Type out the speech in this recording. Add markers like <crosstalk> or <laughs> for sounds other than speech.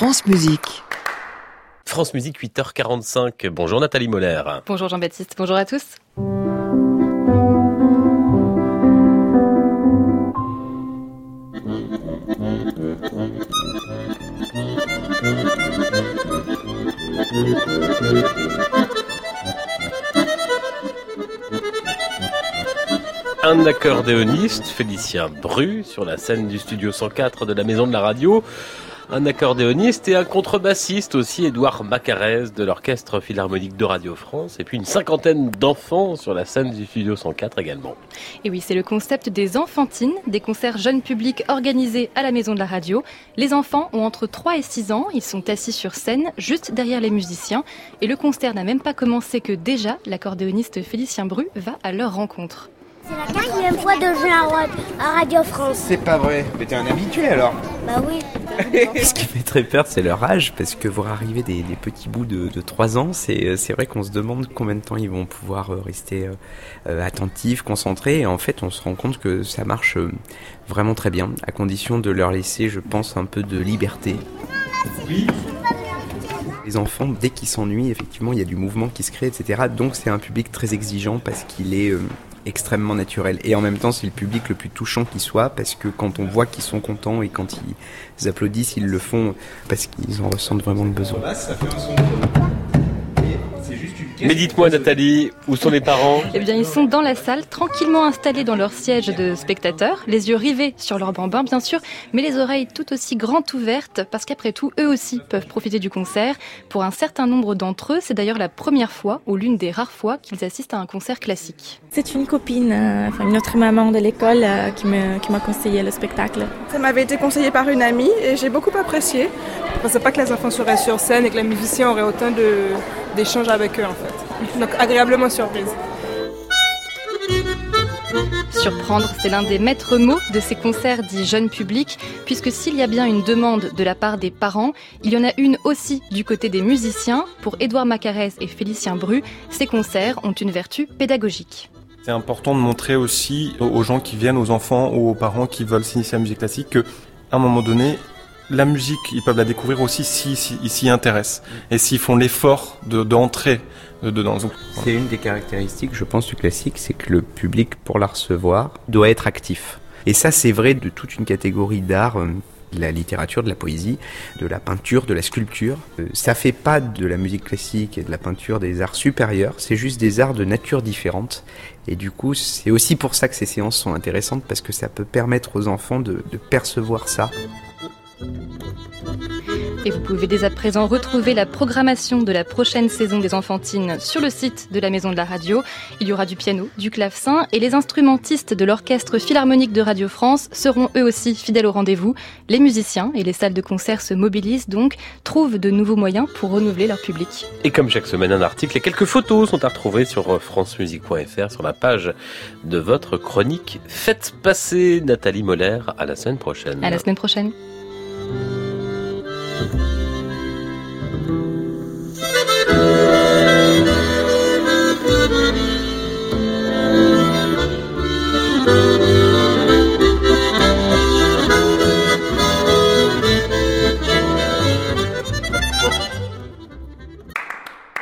France Musique. France Musique 8h45. Bonjour Nathalie Moller. Bonjour Jean-Baptiste, bonjour à tous. Un accordéoniste, Félicien Bru, sur la scène du studio 104 de la Maison de la Radio. Un accordéoniste et un contrebassiste aussi, Édouard Macarès de l'Orchestre Philharmonique de Radio France. Et puis une cinquantaine d'enfants sur la scène du studio 104 également. Et oui, c'est le concept des enfantines, des concerts jeunes publics organisés à la Maison de la Radio. Les enfants ont entre 3 et 6 ans, ils sont assis sur scène, juste derrière les musiciens. Et le concert n'a même pas commencé que déjà, l'accordéoniste Félicien Bru va à leur rencontre. C'est la quatrième fois de jouer à Radio France. C'est pas vrai. Mais t'es un habitué alors Bah oui. <laughs> Ce qui fait très peur, c'est leur âge, parce que voir arriver des, des petits bouts de, de 3 ans, c'est vrai qu'on se demande combien de temps ils vont pouvoir euh, rester euh, attentifs, concentrés, et en fait on se rend compte que ça marche euh, vraiment très bien, à condition de leur laisser, je pense, un peu de liberté. Oui. Les enfants, dès qu'ils s'ennuient, effectivement, il y a du mouvement qui se crée, etc. Donc c'est un public très exigeant parce qu'il est extrêmement naturel. Et en même temps, c'est le public le plus touchant qui soit, parce que quand on voit qu'ils sont contents et quand ils applaudissent, ils le font parce qu'ils en ressentent vraiment le besoin. Mais dites-moi Nathalie, où sont les parents? Eh bien ils sont dans la salle, tranquillement installés dans leur siège de spectateurs, les yeux rivés sur leur bambin bien sûr, mais les oreilles tout aussi grandes ouvertes, parce qu'après tout, eux aussi peuvent profiter du concert. Pour un certain nombre d'entre eux, c'est d'ailleurs la première fois, ou l'une des rares fois, qu'ils assistent à un concert classique. C'est une copine, euh, enfin une autre maman de l'école euh, qui m'a conseillé le spectacle. Ça m'avait été conseillé par une amie et j'ai beaucoup apprécié. Je ne pensais pas que les enfants seraient sur scène et que les musiciens auraient autant d'échanges avec eux en fait. Donc agréablement surprise. Surprendre, c'est l'un des maîtres mots de ces concerts dits jeunes publics, puisque s'il y a bien une demande de la part des parents, il y en a une aussi du côté des musiciens. Pour Édouard Macarès et Félicien Bru, ces concerts ont une vertu pédagogique. C'est important de montrer aussi aux gens qui viennent, aux enfants ou aux parents qui veulent s'initier à la musique classique, que à un moment donné, la musique, ils peuvent la découvrir aussi s'ils s'y intéressent et s'ils font l'effort d'entrer dedans. C'est une des caractéristiques, je pense, du classique, c'est que le public, pour la recevoir, doit être actif. Et ça, c'est vrai de toute une catégorie d'art, euh, de la littérature, de la poésie, de la peinture, de la sculpture. Euh, ça fait pas de la musique classique et de la peinture des arts supérieurs, c'est juste des arts de nature différente. Et du coup, c'est aussi pour ça que ces séances sont intéressantes, parce que ça peut permettre aux enfants de, de percevoir ça. Et vous pouvez dès à présent retrouver la programmation de la prochaine saison des Enfantines sur le site de la Maison de la Radio. Il y aura du piano, du clavecin et les instrumentistes de l'Orchestre Philharmonique de Radio France seront eux aussi fidèles au rendez-vous. Les musiciens et les salles de concert se mobilisent donc, trouvent de nouveaux moyens pour renouveler leur public. Et comme chaque semaine, un article et quelques photos sont à retrouver sur francemusique.fr sur la page de votre chronique Faites passer Nathalie Moller à la semaine prochaine. À la semaine prochaine.